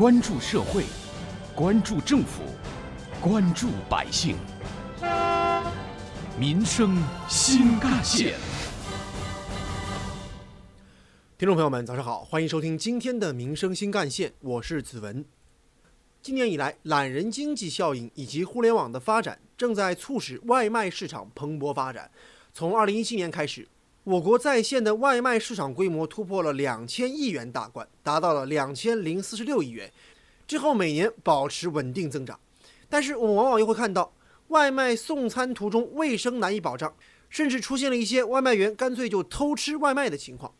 关注社会，关注政府，关注百姓，民生新干线。听众朋友们，早上好，欢迎收听今天的《民生新干线》，我是子文。今年以来，懒人经济效应以及互联网的发展，正在促使外卖市场蓬勃发展。从2017年开始，我国在线的外卖市场规模突破了两千亿元大关，达到了两千零四十六亿元，之后每年保持稳定增长。但是，我们往往又会看到，外卖送餐途中卫生难以保障，甚至出现了一些外卖员干脆就偷吃外卖的情况。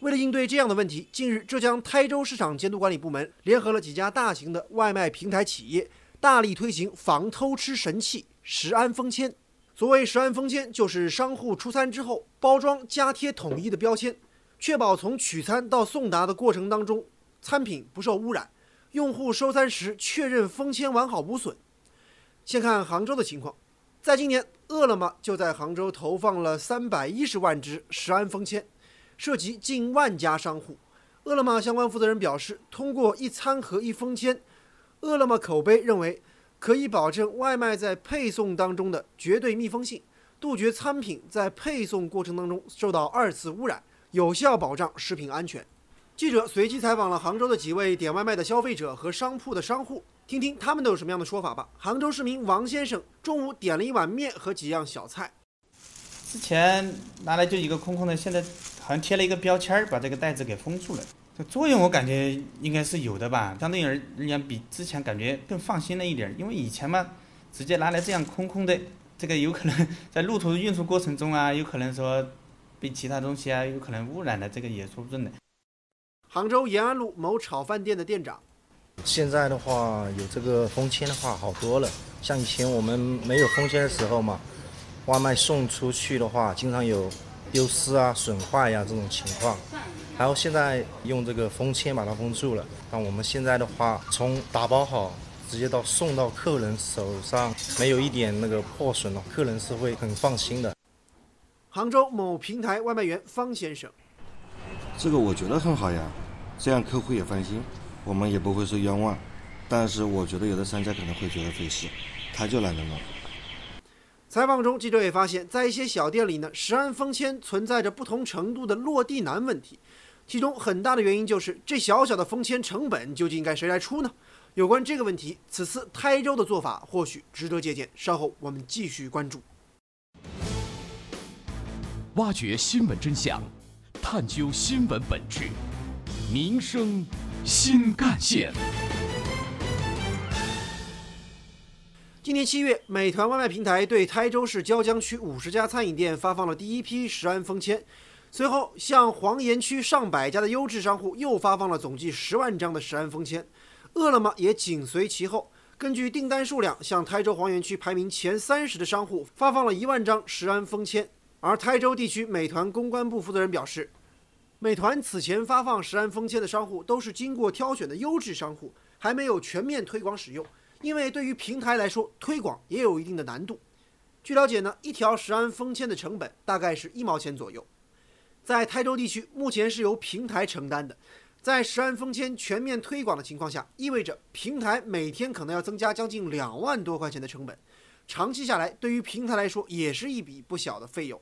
为了应对这样的问题，近日浙江台州市场监督管理部门联合了几家大型的外卖平台企业，大力推行防偷吃神器“食安封签”。所谓“食安封签”，就是商户出餐之后包装加贴统一的标签，确保从取餐到送达的过程当中，餐品不受污染，用户收餐时确认封签完好无损。先看杭州的情况，在今年，饿了么就在杭州投放了三百一十万只“食安封签”。涉及近万家商户，饿了么相关负责人表示，通过一餐盒一封签，饿了么口碑认为可以保证外卖在配送当中的绝对密封性，杜绝餐品在配送过程当中受到二次污染，有效保障食品安全。记者随机采访了杭州的几位点外卖的消费者和商铺的商户，听听他们都有什么样的说法吧。杭州市民王先生中午点了一碗面和几样小菜。之前拿来就一个空空的，现在好像贴了一个标签儿，把这个袋子给封住了。这作用我感觉应该是有的吧，相对而言比之前感觉更放心了一点。因为以前嘛，直接拿来这样空空的，这个有可能在路途运输过程中啊，有可能说被其他东西啊，有可能污染了，这个也说不准的。杭州延安路某炒饭店的店长，现在的话有这个封签的话好多了，像以前我们没有封签的时候嘛。外卖送出去的话，经常有丢失啊、损坏呀这种情况，然后现在用这个封签把它封住了。那我们现在的话，从打包好直接到送到客人手上，没有一点那个破损了，客人是会很放心的。杭州某平台外卖员方先生，这个我觉得很好呀，这样客户也放心，我们也不会受冤枉。但是我觉得有的商家可能会觉得费事，他就懒得弄。采访中，记者也发现，在一些小店里呢，食安封签存在着不同程度的落地难问题，其中很大的原因就是这小小的封签成本究竟应该谁来出呢？有关这个问题，此次台州的做法或许值得借鉴。稍后我们继续关注，挖掘新闻真相，探究新闻本质，民生新干线。今年七月，美团外卖平台对台州市椒江区五十家餐饮店发放了第一批食安封签，随后向黄岩区上百家的优质商户又发放了总计十万张的食安封签。饿了么也紧随其后，根据订单数量向台州黄岩区排名前三十的商户发放了一万张食安封签。而台州地区美团公关部负责人表示，美团此前发放食安封签的商户都是经过挑选的优质商户，还没有全面推广使用。因为对于平台来说，推广也有一定的难度。据了解呢，一条食安封签的成本大概是一毛钱左右。在台州地区，目前是由平台承担的。在十安封签全面推广的情况下，意味着平台每天可能要增加将近两万多块钱的成本。长期下来，对于平台来说也是一笔不小的费用，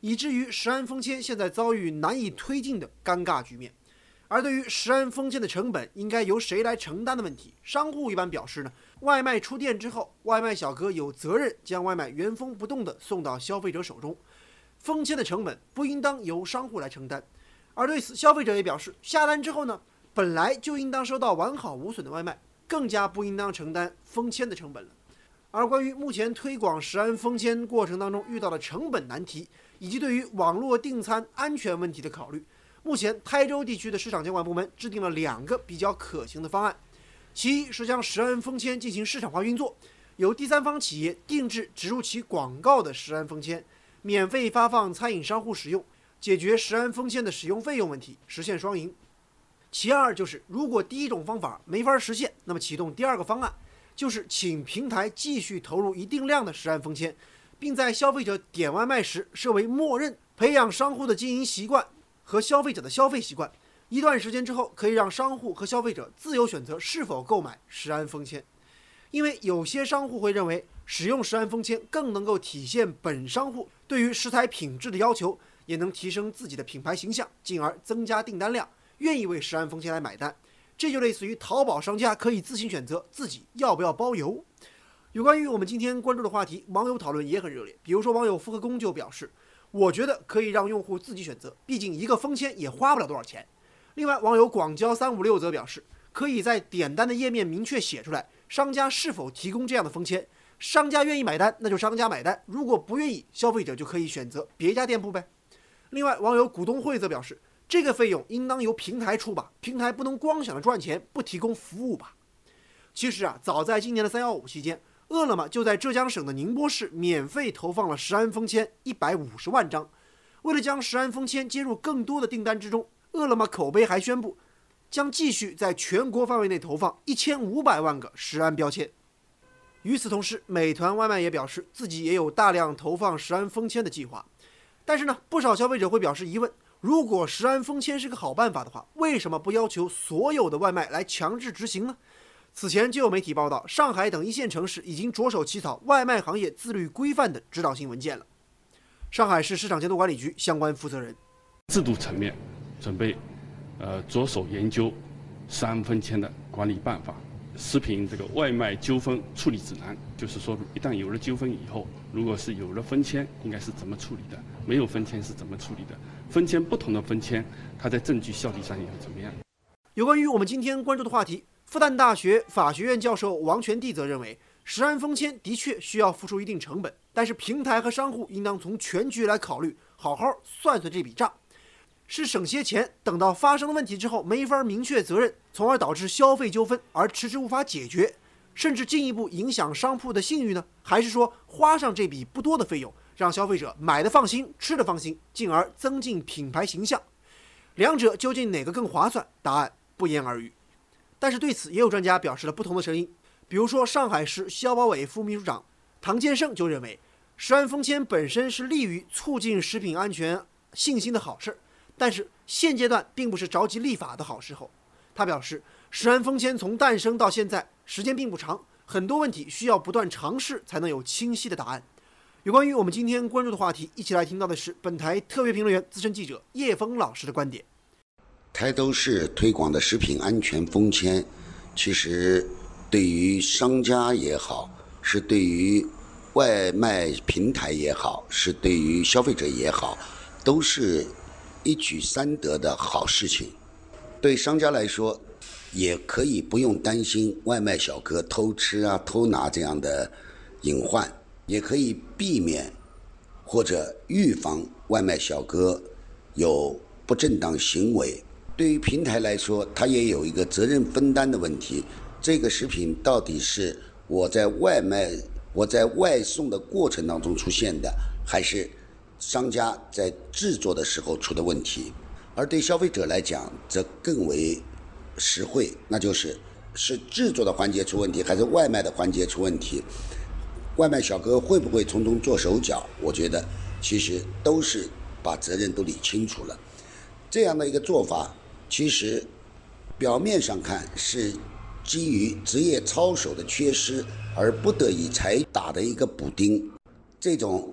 以至于十安封签现在遭遇难以推进的尴尬局面。而对于食安封签的成本应该由谁来承担的问题，商户一般表示呢，外卖出店之后，外卖小哥有责任将外卖原封不动地送到消费者手中，封签的成本不应当由商户来承担。而对此，消费者也表示，下单之后呢，本来就应当收到完好无损的外卖，更加不应当承担封签的成本了。而关于目前推广食安封签过程当中遇到的成本难题，以及对于网络订餐安全问题的考虑。目前，台州地区的市场监管部门制定了两个比较可行的方案，其一是将食安封签进行市场化运作，由第三方企业定制植入其广告的食安封签，免费发放餐饮商户使用，解决食安封签的使用费用问题，实现双赢。其二就是，如果第一种方法没法实现，那么启动第二个方案，就是请平台继续投入一定量的食安封签，并在消费者点外卖时设为默认，培养商户的经营习惯。和消费者的消费习惯，一段时间之后，可以让商户和消费者自由选择是否购买食安封签，因为有些商户会认为使用食安封签更能够体现本商户对于食材品质的要求，也能提升自己的品牌形象，进而增加订单量，愿意为食安封签来买单。这就类似于淘宝商家可以自行选择自己要不要包邮。有关于我们今天关注的话题，网友讨论也很热烈。比如说，网友复合工就表示：“我觉得可以让用户自己选择，毕竟一个封签也花不了多少钱。”另外，网友广交三五六则表示：“可以在点单的页面明确写出来，商家是否提供这样的封签。商家愿意买单，那就商家买单；如果不愿意，消费者就可以选择别家店铺呗。”另外，网友股东会则表示。这个费用应当由平台出吧，平台不能光想着赚钱不提供服务吧。其实啊，早在今年的三幺五期间，饿了么就在浙江省的宁波市免费投放了食安封签一百五十万张。为了将食安封签接入更多的订单之中，饿了么口碑还宣布将继续在全国范围内投放一千五百万个食安标签。与此同时，美团外卖也表示自己也有大量投放食安封签的计划。但是呢，不少消费者会表示疑问。如果食安封签是个好办法的话，为什么不要求所有的外卖来强制执行呢？此前就有媒体报道，上海等一线城市已经着手起草外卖行业自律规范的指导性文件了。上海市市场监督管理局相关负责人：制度层面准备，呃，着手研究食安封签的管理办法。食品这个外卖纠纷处理指南，就是说，一旦有了纠纷以后，如果是有了分签，应该是怎么处理的？没有分签是怎么处理的？分签不同的分签，它在证据效力上又怎么样？有关于我们今天关注的话题，复旦大学法学院教授王全弟则认为，食安封签的确需要付出一定成本，但是平台和商户应当从全局来考虑，好好算算这笔账。是省些钱，等到发生了问题之后没法明确责任，从而导致消费纠纷而迟迟无法解决，甚至进一步影响商铺的信誉呢？还是说花上这笔不多的费用，让消费者买的放心，吃的放心，进而增进品牌形象？两者究竟哪个更划算？答案不言而喻。但是对此也有专家表示了不同的声音，比如说上海市消保委副秘书长唐建胜就认为，食安封签本身是利于促进食品安全信心的好事儿。但是现阶段并不是着急立法的好时候，他表示，食安封签从诞生到现在时间并不长，很多问题需要不断尝试才能有清晰的答案。有关于我们今天关注的话题，一起来听到的是本台特别评论员、资深记者叶峰老师的观点。台州市推广的食品安全封签，其实对于商家也好，是对于外卖平台也好，是对于消费者也好，都是。一举三得的好事情，对商家来说，也可以不用担心外卖小哥偷吃啊、偷拿这样的隐患，也可以避免或者预防外卖小哥有不正当行为。对于平台来说，它也有一个责任分担的问题：这个食品到底是我在外卖、我在外送的过程当中出现的，还是？商家在制作的时候出的问题，而对消费者来讲则更为实惠，那就是是制作的环节出问题，还是外卖的环节出问题？外卖小哥会不会从中做手脚？我觉得其实都是把责任都理清楚了。这样的一个做法，其实表面上看是基于职业操守的缺失而不得已才打的一个补丁，这种。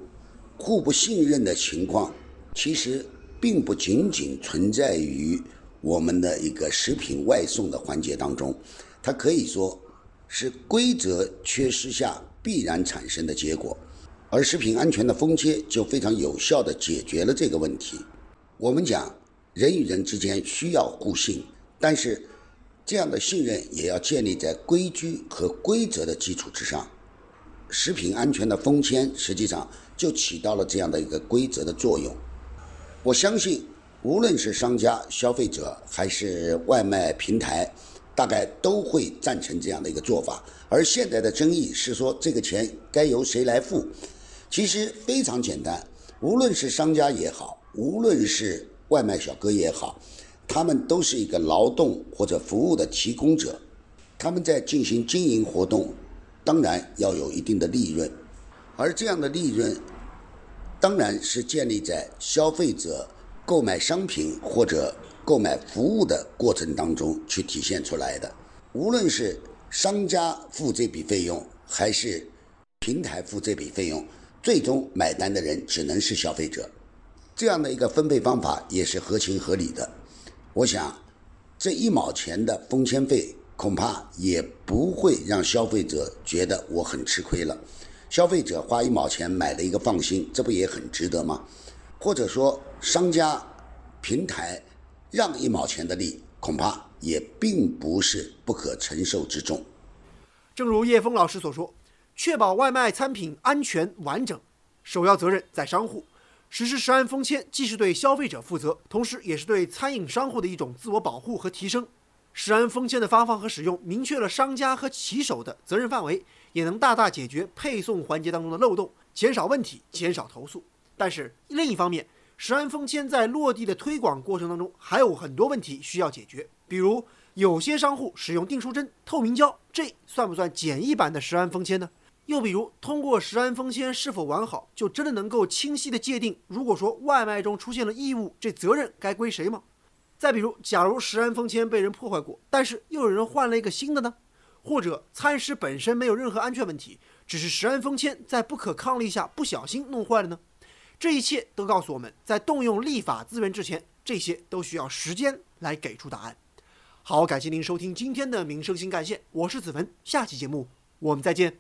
互不信任的情况，其实并不仅仅存在于我们的一个食品外送的环节当中，它可以说是规则缺失下必然产生的结果，而食品安全的封切就非常有效地解决了这个问题。我们讲人与人之间需要互信，但是这样的信任也要建立在规矩和规则的基础之上。食品安全的封签实际上。就起到了这样的一个规则的作用。我相信，无论是商家、消费者还是外卖平台，大概都会赞成这样的一个做法。而现在的争议是说，这个钱该由谁来付？其实非常简单，无论是商家也好，无论是外卖小哥也好，他们都是一个劳动或者服务的提供者，他们在进行经营活动，当然要有一定的利润，而这样的利润。当然是建立在消费者购买商品或者购买服务的过程当中去体现出来的。无论是商家付这笔费用，还是平台付这笔费用，最终买单的人只能是消费者。这样的一个分配方法也是合情合理的。我想，这一毛钱的封签费恐怕也不会让消费者觉得我很吃亏了。消费者花一毛钱买了一个放心，这不也很值得吗？或者说，商家、平台让一毛钱的利，恐怕也并不是不可承受之重。正如叶峰老师所说，确保外卖餐品安全完整，首要责任在商户。实施食安封签，既是对消费者负责，同时也是对餐饮商户的一种自我保护和提升。食安封签的发放和使用，明确了商家和骑手的责任范围，也能大大解决配送环节当中的漏洞，减少问题，减少投诉。但是另一方面，食安封签在落地的推广过程当中，还有很多问题需要解决。比如，有些商户使用订书针、透明胶，这算不算简易版的食安封签呢？又比如，通过食安封签是否完好，就真的能够清晰的界定，如果说外卖中出现了异物，这责任该归谁吗？再比如，假如食安封签被人破坏过，但是又有人换了一个新的呢？或者餐食本身没有任何安全问题，只是食安封签在不可抗力下不小心弄坏了呢？这一切都告诉我们在动用立法资源之前，这些都需要时间来给出答案。好，感谢您收听今天的民生新干线，我是子文，下期节目我们再见。